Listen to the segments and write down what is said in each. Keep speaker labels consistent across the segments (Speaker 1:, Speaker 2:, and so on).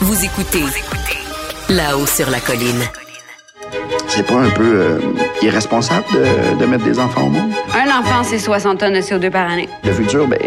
Speaker 1: Vous écoutez là-haut sur la colline.
Speaker 2: C'est pas un peu euh, irresponsable de, de mettre des enfants au monde?
Speaker 3: Un enfant, c'est 60 tonnes de CO2 par année.
Speaker 2: Le futur, ben,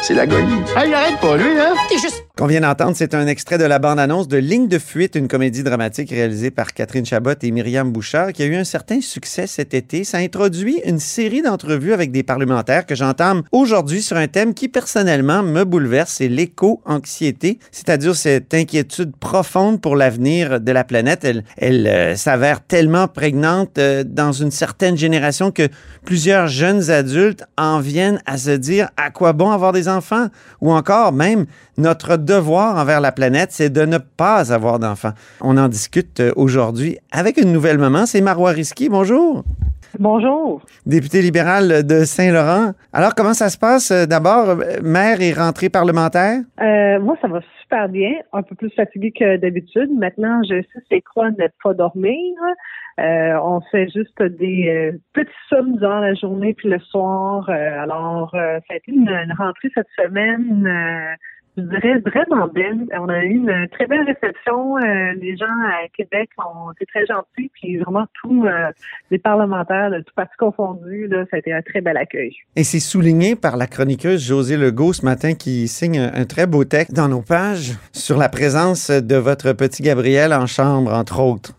Speaker 2: c'est l'agonie.
Speaker 4: Ah, il arrête pas, lui, hein?
Speaker 3: T'es juste...
Speaker 5: Qu'on vient d'entendre, c'est un extrait de la bande-annonce de Ligne de fuite, une comédie dramatique réalisée par Catherine Chabot et Myriam Bouchard, qui a eu un certain succès cet été. Ça introduit une série d'entrevues avec des parlementaires que j'entame aujourd'hui sur un thème qui, personnellement, me bouleverse, c'est l'éco-anxiété, c'est-à-dire cette inquiétude profonde pour l'avenir de la planète. Elle, euh, s'avère tellement prégnante euh, dans une certaine génération que plusieurs jeunes adultes en viennent à se dire à quoi bon avoir des enfants ou encore même notre devoir envers la planète, c'est de ne pas avoir d'enfants. On en discute euh, aujourd'hui avec une nouvelle maman, c'est Marois Risky. Bonjour.
Speaker 6: Bonjour.
Speaker 5: Député libéral de Saint-Laurent. Alors, comment ça se passe? Euh, d'abord, euh, maire et rentrée parlementaire?
Speaker 6: Euh, moi, ça va super bien. Un peu plus fatigué que d'habitude. Maintenant, je sais c'est quoi ne pas dormir. Euh, on fait juste des euh, petits sommes dans la journée puis le soir. alors, ça a été une, une rentrée cette semaine je dirais vraiment belle. On a eu une très belle réception. Euh, les gens à Québec ont été très gentils, puis vraiment tous euh, les parlementaires de tout parti confondu, là, ça a été un très bel accueil.
Speaker 5: Et c'est souligné par la chroniqueuse José Legault ce matin qui signe un, un, très beau texte dans nos pages sur la présence de votre petit Gabriel en chambre, entre autres.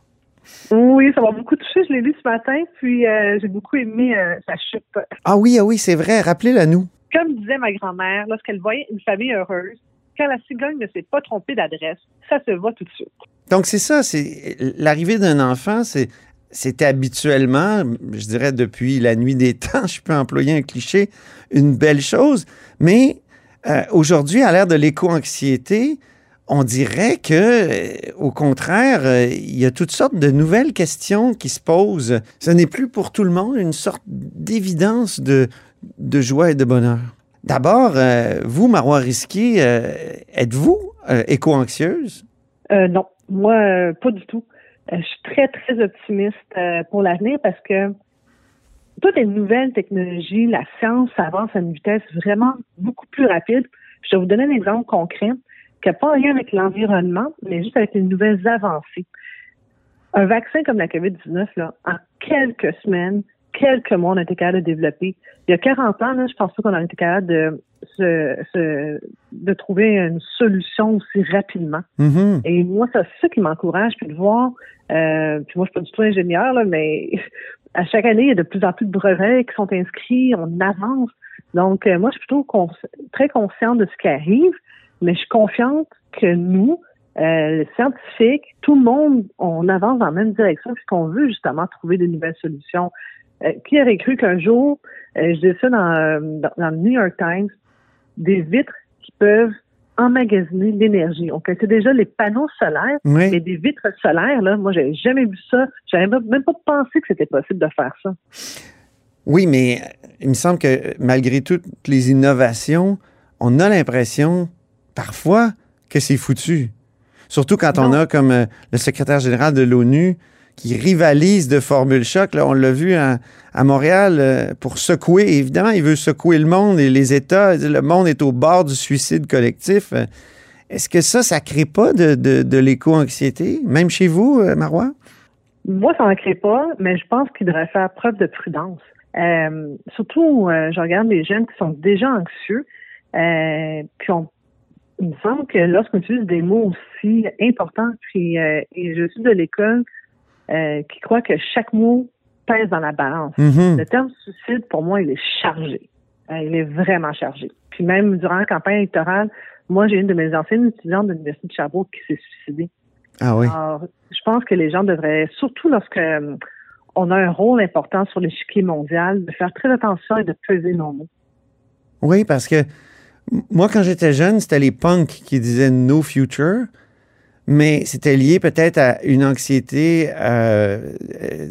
Speaker 6: Oui, ça m'a beaucoup touché. Je l'ai lu ce matin, puis euh, j'ai beaucoup aimé sa chute.
Speaker 5: Ah oui, ah oui, c'est vrai. Rappelez-la nous
Speaker 6: comme disait ma grand-mère, lorsqu'elle voyait une famille heureuse, quand la cigogne ne s'est pas trompée d'adresse, ça se voit tout de suite.
Speaker 5: Donc c'est ça, c'est l'arrivée d'un enfant, c'est c'était habituellement, je dirais depuis la nuit des temps, je peux employer un cliché, une belle chose, mais euh, aujourd'hui, à l'ère de l'éco-anxiété, on dirait que, euh, au contraire, euh, il y a toutes sortes de nouvelles questions qui se posent. Ce n'est plus pour tout le monde une sorte d'évidence de, de joie et de bonheur? D'abord, euh, vous, Marois Risky, euh, êtes-vous euh, éco-anxieuse?
Speaker 6: non, moi, pas du tout. je suis très, très optimiste pour l'avenir parce que toutes les nouvelles technologies, la science avance à une vitesse vraiment beaucoup plus rapide. Je vais vous donner un exemple concret qui n'a pas rien avec l'environnement, mais juste avec les nouvelles avancées. Un vaccin comme la COVID-19, là, en quelques semaines, quelques mois, on a été capable de développer. Il y a 40 ans, là, je pense pas qu'on a été capable de, se, de trouver une solution aussi rapidement.
Speaker 5: Mm-hmm.
Speaker 6: Et moi, c'est ça qui m'encourage, puis de voir, euh, puis moi, je suis pas du tout ingénieur, là, mais à chaque année, il y a de plus en plus de brevets qui sont inscrits, on avance. Donc, euh, moi, je suis plutôt très consciente de ce qui arrive, mais je suis confiante que nous, euh, les scientifiques, tout le monde, on avance dans la même direction puisqu'on veut justement trouver de nouvelles solutions. Euh, qui aurait cru qu'un jour, euh, je dis ça dans, dans, le New York Times, des vitres qui peuvent emmagasiner l'énergie. On connaissait déjà les panneaux solaires,
Speaker 5: oui.
Speaker 6: mais des vitres solaires, là, moi, j'avais jamais vu ça. J'avais même pas pensé que c'était possible de faire ça.
Speaker 5: Oui, mais il me semble que malgré toutes les innovations, on a l'impression parfois que c'est foutu. Surtout quand non. on a comme euh, le secrétaire général de l'ONU qui rivalise de Formule Choc. Là, on l'a vu à, Montréal euh, pour secouer. Évidemment, il veut secouer le monde et les États. Le monde est au bord du suicide collectif. Euh, Est-ce que ça, ça crée pas de, l'éco-anxiété, même chez vous, euh, Marois?
Speaker 6: Moi, ça n'en crée pas, mais je pense qu'il devrait faire preuve de prudence. Surtout, je regarde les jeunes qui sont déjà anxieux, puis il me semble que lorsqu'on utilise des mots aussi importants, puis et je suis de l'école, euh, qui croit que chaque mot pèse dans la balance.
Speaker 5: Mm -hmm.
Speaker 6: Le terme suicide, pour moi, il est chargé. Euh, il est vraiment chargé. Puis même durant la campagne électorale, moi, j'ai une de mes anciennes étudiantes de l'Université de Sherbrooke qui s'est suicidée.
Speaker 5: Ah oui.
Speaker 6: Alors, je pense que les gens devraient, surtout lorsque euh, on a un rôle important sur l'échiquier mondial, de faire très attention et de peser nos mots.
Speaker 5: Oui, parce que moi, quand j'étais jeune, c'était les punks qui disaient no future mais c'était lié peut-être à une anxiété, euh,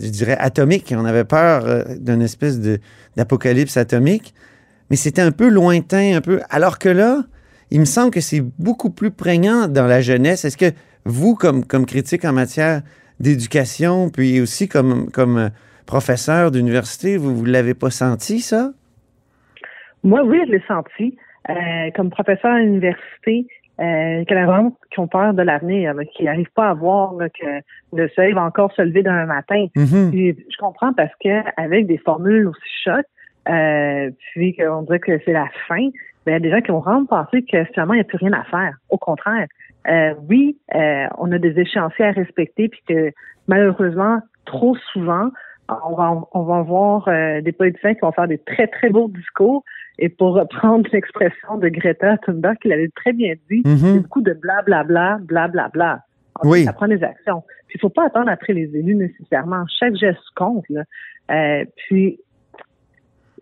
Speaker 5: je dirais, atomique. On avait peur euh, d'une espèce d'apocalypse atomique, mais c'était un peu lointain, un peu. Alors que là, il me semble que c'est beaucoup plus prégnant dans la jeunesse. Est-ce que vous, comme, critique en matière d'éducation, puis aussi comme, comme professeur d'université, vous ne l'avez pas senti, ça?
Speaker 6: Moi, oui, je l'ai senti. Euh, comme professeur à l'université, euh, vraiment qui ont peur de l'avenir, qui n'arrivent pas à voir là, que le soleil va encore se lever demain matin.
Speaker 5: Mhm.
Speaker 6: Je comprends parce que avec des formules aussi chocs, euh, puis qu'on dirait que c'est la fin, ben, il y a des gens qui vont vraiment penser que finalement, il n'y a plus rien à faire. Au contraire, euh, oui, euh, on a des échéanciers à respecter, puis que malheureusement, trop souvent, on va, on va voir euh, des politiciens qui vont faire des très, très beaux discours. Et pour reprendre l'expression de Greta Thunberg, qui l'avait très bien dit,
Speaker 5: Mhm.
Speaker 6: c'est beaucoup de blablabla, blablabla. En
Speaker 5: Oui.
Speaker 6: fait, Ça prend des actions. Puis il faut pas attendre après les élus nécessairement. Chaque geste compte. Là. Euh, puis,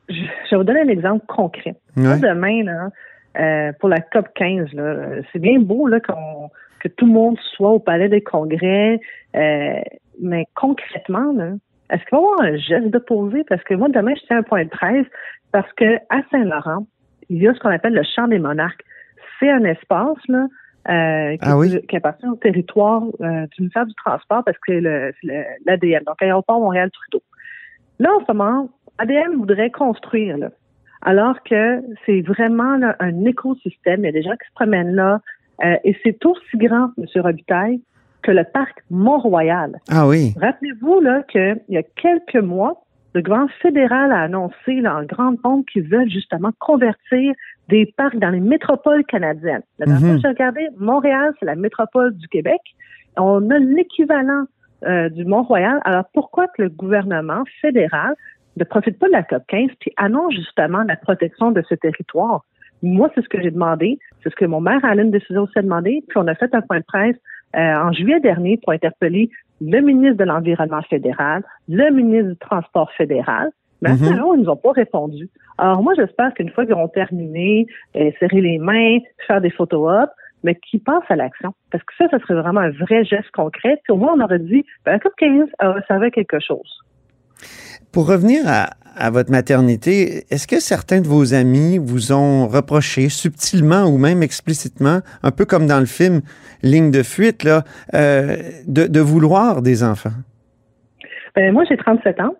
Speaker 6: je, je vais vous donner un exemple concret.
Speaker 5: Ouais.
Speaker 6: demain, là, euh, pour la COP 15, là, euh, c'est bien beau là, que tout le monde soit au palais des congrès, euh, mais concrètement, là, est-ce qu'il va y avoir un geste de poser? Parce que moi, demain, je tiens un point de presse parce que à Saint-Laurent, il y a ce qu'on appelle le champ des monarques. C'est un espace là, euh, qui,
Speaker 5: Ah oui?
Speaker 6: qui appartient au territoire euh, du ministère du Transport parce que c'est l'ADM, donc Aéroport Montréal-Trudeau. Là, en ce moment, ADM voudrait construire, là, alors que c'est vraiment là, un écosystème. Il y a des gens qui se promènent là, euh, et c'est aussi grand, M. Robitaille, que le parc Mont-Royal.
Speaker 5: Ah oui.
Speaker 6: Rappelez-vous là qu'il y a quelques mois, le gouvernement fédéral a annoncé là, en grande pompe qu'ils veulent justement convertir des parcs dans les métropoles canadiennes. La dernière fois
Speaker 5: Mhm.
Speaker 6: que j'ai regardé, Montréal, c'est la métropole du Québec. On a l'équivalent euh, du Mont-Royal. Alors pourquoi que le gouvernement fédéral ne profite pas de la COP 15 puis annonce justement la protection de ce territoire? Moi, c'est ce que j'ai demandé. C'est ce que mon maire Alain Décision aussi a demandé. Puis on a fait un point de presse euh, en juillet dernier pour interpeller le ministre de l'Environnement fédéral, le ministre du Transport fédéral. Mais
Speaker 5: Mhm.
Speaker 6: moment-là, ils nous ont pas répondu. Alors moi, j'espère qu'une fois qu'ils auront terminé, euh, serrer les mains, faire des photos op, mais qu'ils passent à l'action. Parce que ça, ça serait vraiment un vrai geste concret. Puis au moins, on aurait dit, ben, la COP 15 euh, servait quelque chose.
Speaker 5: Pour revenir à, votre maternité, est-ce que certains de vos amis vous ont reproché subtilement ou même explicitement, un peu comme dans le film Ligne de fuite, là, euh, de, vouloir des enfants?
Speaker 6: Ben, moi, j'ai 37 ans.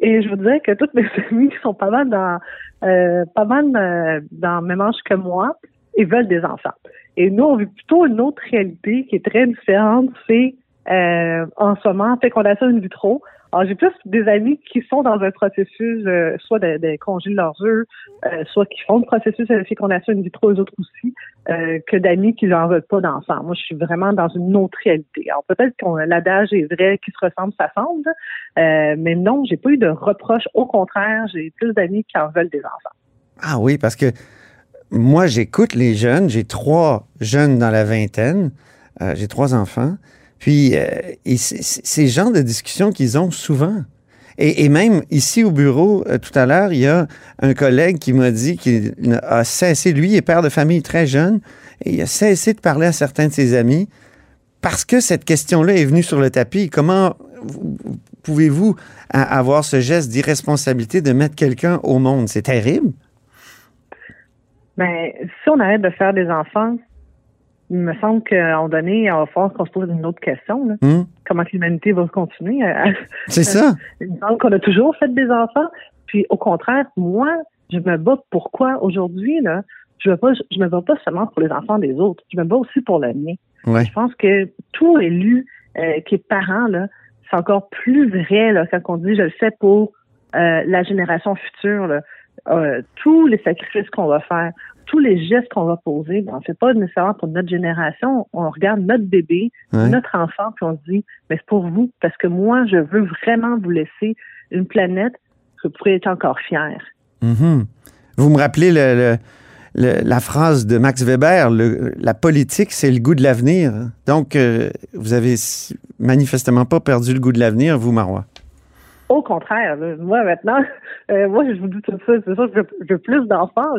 Speaker 6: Et je vous dirais que toutes mes amies sont pas mal dans euh, pas mal euh, dans le même âge que moi, ils veulent des enfants. Et nous, on vit plutôt une autre réalité qui est très différente. C'est en ce moment fécondation in vitro. Alors, j'ai plus des amis qui sont dans un processus, euh, soit de, de congés de leurs œufs, euh, soit qui font le processus de fécondation in vitro, eux autres aussi, euh, que d'amis qui n'en veulent pas d'enfants. Moi, je suis vraiment dans une autre réalité. Alors, peut-être que l'adage est vrai, qui se ressemble, ça semble, euh, mais non, j'ai pas eu de reproches. Au contraire, j'ai plus d'amis qui en veulent des enfants.
Speaker 5: Ah oui, parce que moi, j'écoute les jeunes. J'ai trois jeunes dans la vingtaine. J'ai trois enfants. Puis, euh, et c'est- c'est c'est le genre de discussion qu'ils ont souvent. Et, et même ici au bureau, euh, tout à l'heure, il y a un collègue qui m'a dit qu'il a cessé, lui, il est père de famille très jeune, et il a cessé de parler à certains de ses amis parce que cette question-là est venue sur le tapis. Comment vous- vous- pouvez-vous avoir ce geste d'irresponsabilité de mettre quelqu'un au monde? C'est terrible.
Speaker 6: Mais si on arrête de faire des enfants, il me semble qu'à un moment donné, il va falloir qu'on se pose une autre question. là.
Speaker 5: Hmm?
Speaker 6: Comment l'humanité va continuer? à-
Speaker 5: C'est ça.
Speaker 6: Il me semble qu'on a toujours fait des enfants. Puis au contraire, moi, je me bats pourquoi aujourd'hui, là, je ne pas, je me bats pas seulement pour les enfants des autres, je me bats aussi pour le mien.
Speaker 5: Ouais.
Speaker 6: Je pense que tout élu euh, qui est parent, là, c'est encore plus vrai là, quand on dit je le fais pour euh, la génération future. Là. Euh, tous les sacrifices qu'on va faire, tous les gestes qu'on va poser, on ne fait pas nécessairement pour notre génération. On regarde notre bébé,
Speaker 5: Ouais.
Speaker 6: notre enfant, puis on se dit, mais c'est pour vous, parce que moi, je veux vraiment vous laisser une planète que vous pourrez être encore fiers.
Speaker 5: Mhm. Vous me rappelez le- le- le- la phrase de Max Weber, le- la politique, c'est le goût de l'avenir. Donc, euh, vous avez manifestement pas perdu le goût de l'avenir, vous, Marois.
Speaker 6: Au contraire, là, moi maintenant, euh, moi je vous dis tout ça, c'est sûr que je veux, plus d'enfants.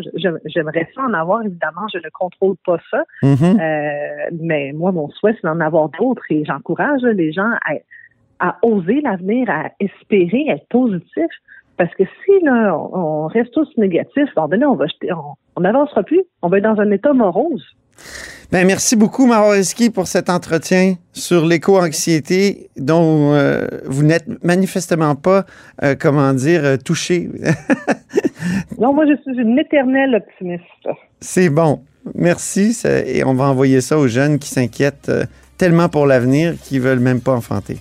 Speaker 6: J'aimerais ça en avoir, évidemment, je ne contrôle pas ça.
Speaker 5: Mhm.
Speaker 6: Euh, mais moi, mon souhait, c'est d'en avoir d'autres et j'encourage là, les gens à, à oser l'avenir, à espérer, à être positif. Parce que si là, on, on reste tous négatifs, à un moment donné, on va jeter, on on n'avancera plus. On va être dans un état morose.
Speaker 5: Ben, merci beaucoup, Marois Risky, pour cet entretien sur l'éco-anxiété dont euh, vous n'êtes manifestement pas, euh, comment dire, euh, touché.
Speaker 6: Non, moi, je suis une éternelle optimiste.
Speaker 5: c'est bon. Merci. ça- et on va envoyer ça aux jeunes qui s'inquiètent euh, tellement pour l'avenir qu'ils veulent même pas enfanter.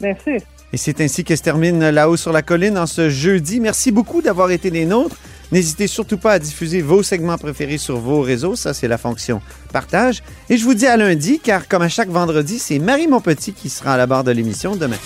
Speaker 6: Merci.
Speaker 5: Et c'est ainsi que se termine là-haut sur la colline en ce jeudi. Merci beaucoup d'avoir été des nôtres. N'hésitez surtout pas à diffuser vos segments préférés sur vos réseaux. Ça, c'est la fonction partage. Et je vous dis à lundi, car comme à chaque vendredi, c'est Marie Monpetit qui sera à la barre de l'émission demain.